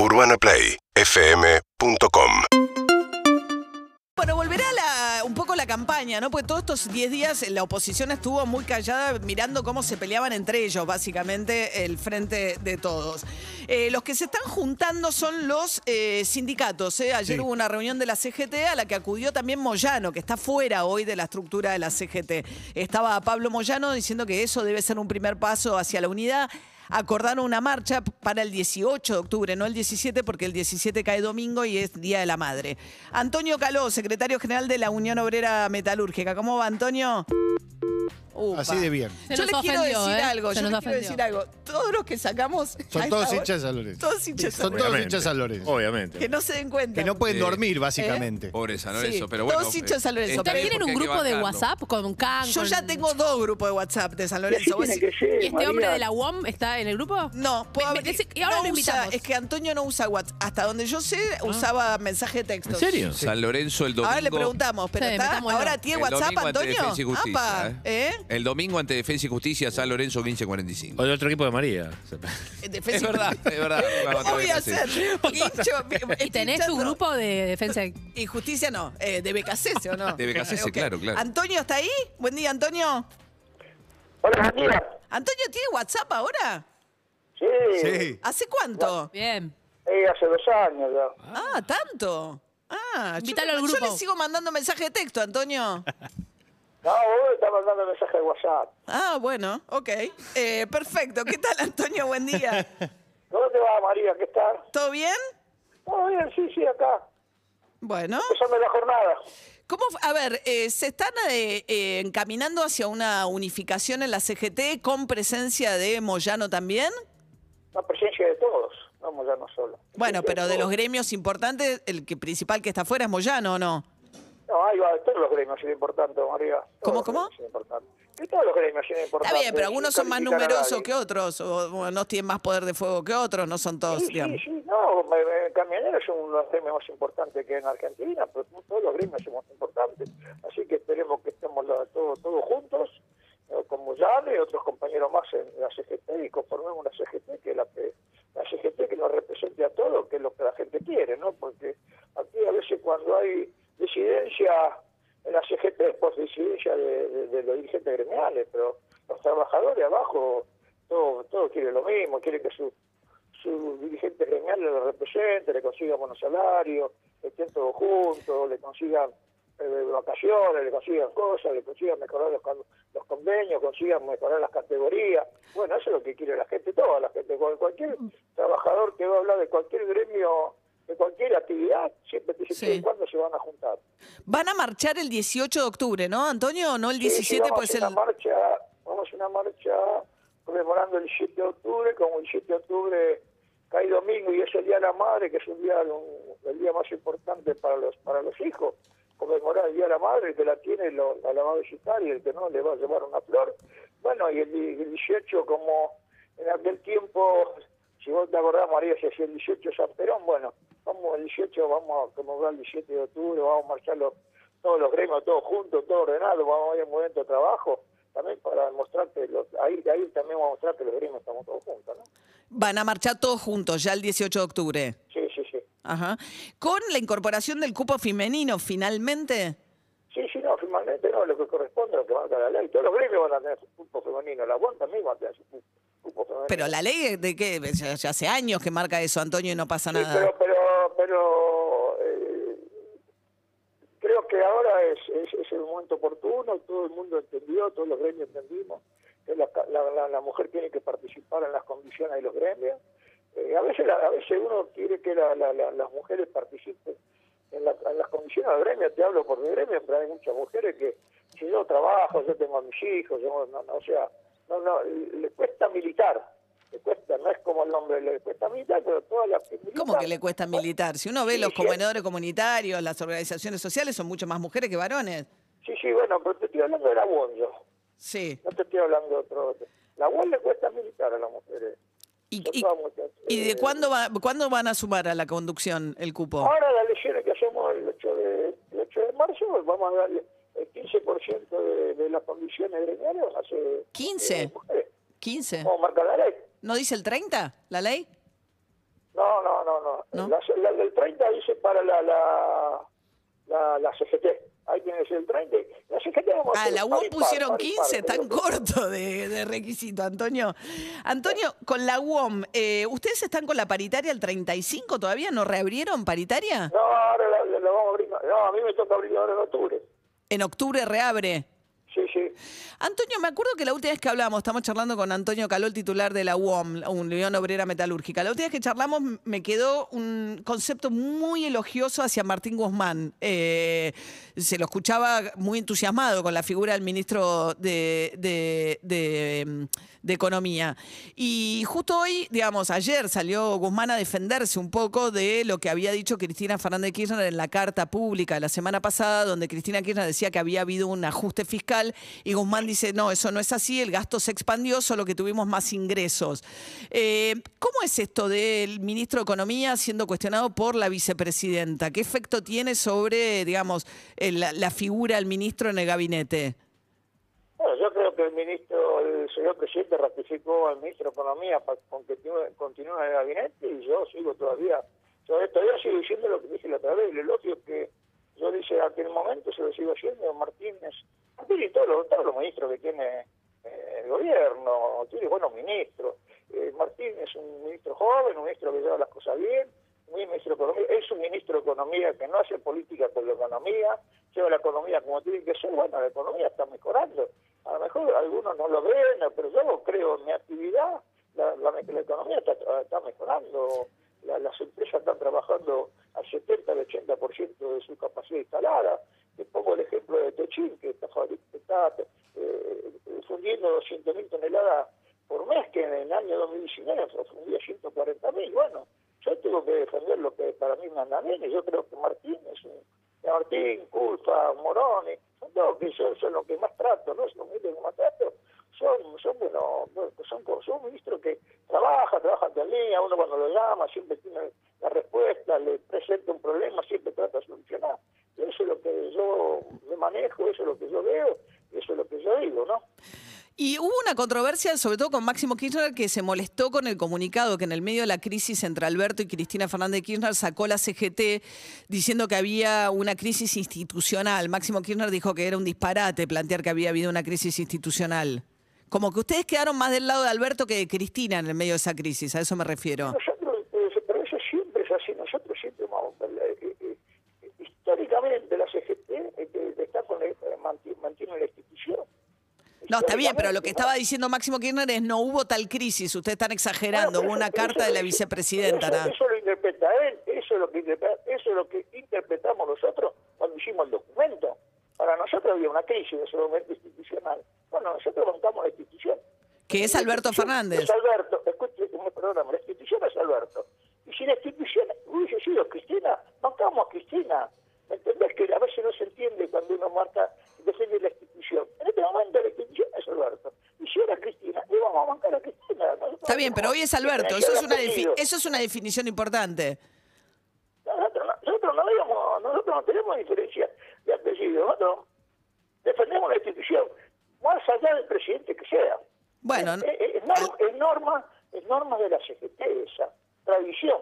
UrbanaPlayFM.com Bueno, volverá la, un poco la campaña, ¿no? Porque todos estos 10 días la oposición estuvo muy callada mirando cómo se peleaban entre ellos, básicamente, el frente de todos. Eh, los que se están juntando son los eh, sindicatos. ¿eh? Ayer hubo una reunión de la CGT a la que acudió también Moyano, que está fuera hoy de la estructura de la CGT. Estaba Pablo Moyano diciendo que eso debe ser un primer paso hacia la unidad acordaron una marcha para el 18 de octubre, no el 17, porque el 17 cae domingo y es Día de la Madre. Antonio Caló, secretario general de la Unión Obrera Metalúrgica. ¿Cómo va, Antonio? Upa. Así de bien. Se yo nos les quiero ofendió, decir ¿eh? algo, Se yo nos les quiero ofendió. decir algo. Todos los que sacamos... Son todos hinchas de San Lorenzo. Todos hinchas de San Son todos Obviamente. hinchas de San Lorenzo. Obviamente. Que no se den cuenta. Que no pueden Sí. dormir, básicamente. Pobre San Lorenzo, Sí, pero bueno. todos hinchas de San Lorenzo. está ¿Ustedes Pero bien tienen un grupo de bancarlo. WhatsApp con Can? Yo con- ya tengo dos grupos de WhatsApp de San Lorenzo. ¿Y este hombre de la UOM está en el grupo? No, puedo Me- me- abrir- y ahora no lo usa- invitamos. es que Antonio no usa WhatsApp. Hasta donde yo sé, Ah. usaba mensaje de texto. ¿En serio? San Lorenzo el domingo. Ahora le preguntamos, pero Sí, está, metámoslo. ahora tiene el WhatsApp, domingo ante Antonio. Defensa y Justicia, Apa, ¿eh? El domingo ante Defensa y Justicia, San Lorenzo 1545. O de otro equipo de María. Defensa Es verdad, es verdad. Vamos ¿Cómo voy a hacer. Hincho- ¿Y tenés tu hinchando- grupo de defensa? Y justicia no, eh, de BKC, ¿o no? De BKC, Ok. claro, claro. ¿Antonio está ahí? Buen día, Antonio. Hola, María. ¿Antonio tiene WhatsApp ahora? Sí. Sí. ¿Hace cuánto? Bien. Eh, hace dos años ya. Ah, tanto. Ah, yo, Invítalo al yo grupo. le sigo mandando mensaje de texto, Antonio. No, vos estás mandando mensaje de WhatsApp. Ah, bueno, ok. Eh, perfecto. ¿Qué tal, Antonio? Buen día. ¿Dónde te va, María? ¿Qué tal? ¿Todo bien? Todo bien, sí, sí, acá. Bueno. Empezando la jornada. ¿Cómo, a ver, eh, se están eh, eh, encaminando hacia una unificación en la CGT con presencia de Moyano también? La presencia de todos. No solo. Bueno, pero de los gremios importantes, el que principal que está afuera es Moyano, ¿o no? No, ahí va, todos los gremios son importantes, María. ¿Cómo, cómo? son importantes. Y todos los gremios son importantes. Está bien, pero algunos son más numerosos que otros, o no tienen más poder de fuego que otros, no son todos, Sí, sí, digamos. sí, no, camioneros son uno de los gremios más importantes que en Argentina, pero todos los gremios son más importantes, así que esperemos que estemos la- todos todos juntos, como Llave y otros compañeros más en la CGT y conformemos una CGT que la, que- la CGT que nos represente a todos, que es lo que la gente quiere, ¿no? Porque aquí a veces cuando hay disidencia en la CGT es por disidencia de, de- de los pero los trabajadores abajo, todo, todo quiere lo mismo, quiere que su su dirigente gremial lo represente, le consiga buenos salarios, estén todos juntos, le consigan eh, vacaciones, le consigan cosas, le consigan mejorar los, los convenios, consigan mejorar las categorías. Bueno, eso es lo que quiere la gente, toda la gente. Cual- Cualquier trabajador que va a hablar de cualquier gremio, de cualquier actividad, siempre te dice Sí. cuándo se van a juntar. Van a marchar el 18 de octubre, ¿no, Antonio? ¿No el Sí, sí, 17? vamos pues a el... una marcha, vamos a una marcha conmemorando el 17 de octubre, como el 17 de octubre cae domingo y es el Día de la Madre, que es un día un- el día más importante para los para los hijos, conmemorar el Día de la Madre, que la tiene lo, la, la va a visitar y el que no le va a llevar una flor. Bueno, y el, el 18 como en aquel tiempo, si vos te acordás María, se hacía el 18 San Perón, bueno, vamos el 18, vamos a conmemorar el 17 de octubre, vamos a marchar los, todos los gremios, todos juntos, todo ordenado, vamos a ir a un momento de trabajo, también para demostrarte, los, ahí, ahí también vamos a mostrar que los gremios estamos todos juntos, ¿no? Van a marchar todos juntos ya el 18 de octubre. Sí, sí, sí. Ajá. Con la incorporación del cupo femenino, finalmente. Sí, sí, no, finalmente no, lo que corresponde a lo que marca la ley. Todos los gremios van a tener su cupo femenino, la UAN también va a tener su cu- cupo femenino. Pero la ley de qué, ya, ya hace años que marca eso, Antonio, y no pasa Sí, nada. pero, pero, pero eh, creo que ahora es, es, el momento oportuno, todo el mundo entendió, todos los gremios entendimos que la, la, la- la mujer tiene que participar en las condiciones de los gremios. Eh, a veces a veces uno quiere que la- la- la- las mujeres participen en, la- en las condiciones del gremio, te hablo por mi gremio, pero hay muchas mujeres que si yo trabajo, yo tengo a mis hijos, yo, no, no, o sea, no, no, le cuesta militar, le cuesta, no es como el hombre, le cuesta militar, pero todas las que ¿Cómo que le cuesta militar? Si uno ve Sí, los comedores comunitarios, las organizaciones sociales, son mucho más mujeres que varones. Sí, sí, bueno, pero te estoy hablando de la UON yo. Sí. No te estoy hablando de otro. La UON le cuesta militar a las mujeres. ¿Y, de Eh, cuándo, va, cuándo van a sumar a la conducción el cupo? Ahora las elecciones que hacemos el 8 de, el 8 de marzo, vamos a darle el 15% de, de las condiciones gremiales. ser, 15. eh, mujeres. ¿15? Vamos a marcar la ley. ¿No dice el 30 la ley? No, no, no, no. ¿No? La, la del 30 dice para la, la, la, la CGT. Ahí tienes el 30. La CGT vamos a Ah, la UOM pusieron par y par, 15, tan corto de, de requisito, Antonio. Antonio, con la UOM, eh, ¿ustedes están con la paritaria el 35 todavía? ¿No reabrieron paritaria? No, ahora la vamos a abrir. No, a mí me toca abrir ahora en octubre. En octubre reabre. Sí, Antonio, me acuerdo que la última vez que hablamos, estamos charlando con Antonio Caló, el titular de la UOM, Unión Obrera Metalúrgica. La última vez que charlamos me quedó un concepto muy elogioso hacia Martín Guzmán. Eh, se lo escuchaba muy entusiasmado con la figura del ministro de, Economía. Y justo hoy, digamos, ayer salió Guzmán a defenderse un poco de lo que había dicho Cristina Fernández de Kirchner en la carta pública de la semana pasada, donde Cristina Kirchner decía que había habido un ajuste fiscal y Guzmán dice, no, eso no es así, el gasto se expandió, solo que tuvimos más ingresos. Eh, ¿Cómo es esto del ministro de Economía siendo cuestionado por la vicepresidenta? ¿Qué efecto tiene sobre, digamos, la, figura del ministro en el gabinete? Bueno, yo creo que el ministro, el señor presidente ratificó al ministro de Economía para que continúe, en el gabinete y yo sigo todavía, todavía, todavía sigo diciendo lo que dije la otra vez. El elogio que yo dije en aquel momento se lo sigo haciendo Martínez, Martínez y todos los, todos los ministros que tiene eh, el gobierno, tiene buenos ministros. Eh, Martín es un ministro joven, un ministro que lleva las cosas bien, un ministro de Economía, es un ministro de Economía que no hace política con la economía, lleva la economía como tiene que ser, bueno, la economía está mejorando. A lo mejor algunos no lo ven, pero yo creo en mi actividad, la, la, la economía está, está mejorando, la- las empresas están trabajando al 70, al 80% de su capacidad instalada. Te pongo el ejemplo de Techín, que está, está eh, fundiendo 200.000 toneladas por mes, que en el año 2019 fundía 140.000. Bueno, yo tengo que defender lo que para mí me anda bien, y yo creo que Martín es un... Martín, Culfa, Moroni, son todos que son, los que más trato, ¿no? Son los que más trato. Son, son, bueno, son, son ministros que trabajan, trabajan el día, uno cuando lo llama siempre tiene la respuesta, le presenta un problema, siempre trata de solucionar. Eso es lo que yo me manejo, eso es lo que yo veo, y eso es lo que yo digo, ¿no? Y hubo una controversia, sobre todo con Máximo Kirchner, que se molestó con el comunicado que en el medio de la crisis entre Alberto y Cristina Fernández de Kirchner sacó la CGT diciendo que había una crisis institucional. Máximo Kirchner dijo que era un disparate plantear que había habido una crisis institucional. Como que ustedes quedaron más del lado de Alberto que de Cristina en el medio de esa crisis, a eso me refiero eh, pero eso siempre es así, nosotros siempre hemos, eh, eh, eh, históricamente la CGT eh, que está con el- eh, manti- mantiene la institución. No, está bien, pero lo que estaba diciendo Máximo Kirchner es no hubo tal crisis, ustedes están exagerando, Bueno, hubo una eso- carta de la vicepresidenta. Eso, lo interpreta él, eso es lo que interpreta- eso es lo que interpretamos nosotros cuando hicimos el documento. Para nosotros había una crisis en ese momento institucional. Bueno, nosotros bancamos la institución. Que es Alberto Fernández. Es Alberto, escuche, me perdóname, la institución es Alberto. Y si la institución hubiese sido Cristina, bancamos a Cristina. ¿Me entendés? Que a veces no se entiende cuando uno marca, defiende la institución. En este momento la institución es Alberto. Y si era Cristina, le vamos a bancar a Cristina. Nosotros Está bien, pero hoy es Alberto, eso es una, eso es una definición importante. Nosotros no, nosotros no, digamos, nosotros no tenemos diferencia de apellido. Nosotros defendemos la institución, más allá del presidente que sea. Bueno, Es, es- es norma, es norma, es norma de la CGT esa, tradición.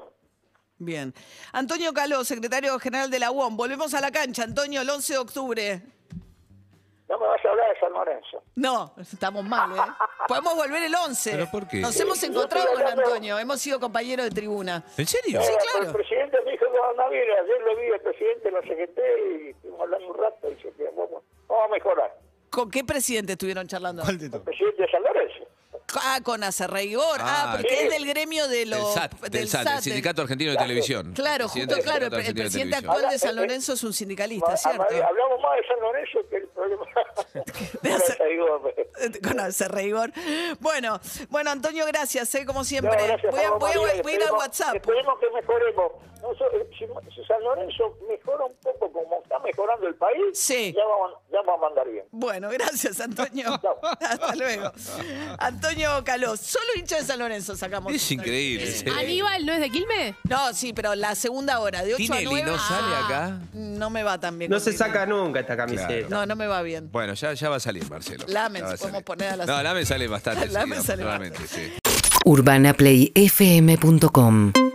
Bien. Antonio Caló, secretario general de la UOM. Volvemos a la cancha, Antonio, el 11 de octubre. No me vas a hablar de San Lorenzo. No, estamos mal, ¿eh? Podemos volver el 11. ¿Pero por qué? Nos hemos encontrado con Antonio, hemos sido compañeros de tribuna. ¿En serio? Sí, claro. El presidente me dijo venir, ayer lo vi el presidente de la CGT y estuvimos hablando un rato y dice que vamos, vamos a mejorar. ¿Con qué presidente estuvieron charlando? ¿Cuál El presidente de San Lorenzo. Ah, con Acerreigor. Ah, Ah, porque sí. es del gremio de Del los... SAT, del SAT, el Sindicato Argentino de Televisión. Claro, justo, del claro. El presidente actual de San Lorenzo es un sindicalista, Ma- ¿cierto? Hablamos más de San Lorenzo que el problema. De hacer- Con Acerreigor. Bueno, bueno, Antonio, gracias, ¿eh? como No, siempre. gracias, voy, a, voy a- María, voy a ir al WhatsApp. Esperemos que mejoremos. Eh, si, si San Lorenzo mejora un poco como está mejorando el país, Sí. ya, vamos, ya vamos a mandar bien. Bueno, gracias, Antonio. Chao. Hasta luego. Antonio Caló, solo hincha de San Lorenzo sacamos. Es increíble. sí. ¿Aníbal no es de Quilme? No, sí, pero la segunda hora, de 8 a ¿Tinelli 9. no sale ah, acá? No me va tan bien. No se saca nunca esta camiseta. Claro. No, no me va bien. Bueno, ya, ya va a salir, Marcelo. Lamen, Ya va a si podemos poner a las- No, Lamen sale bastante. Lamen seguido, sale realmente, sí. urbanaplayfm.com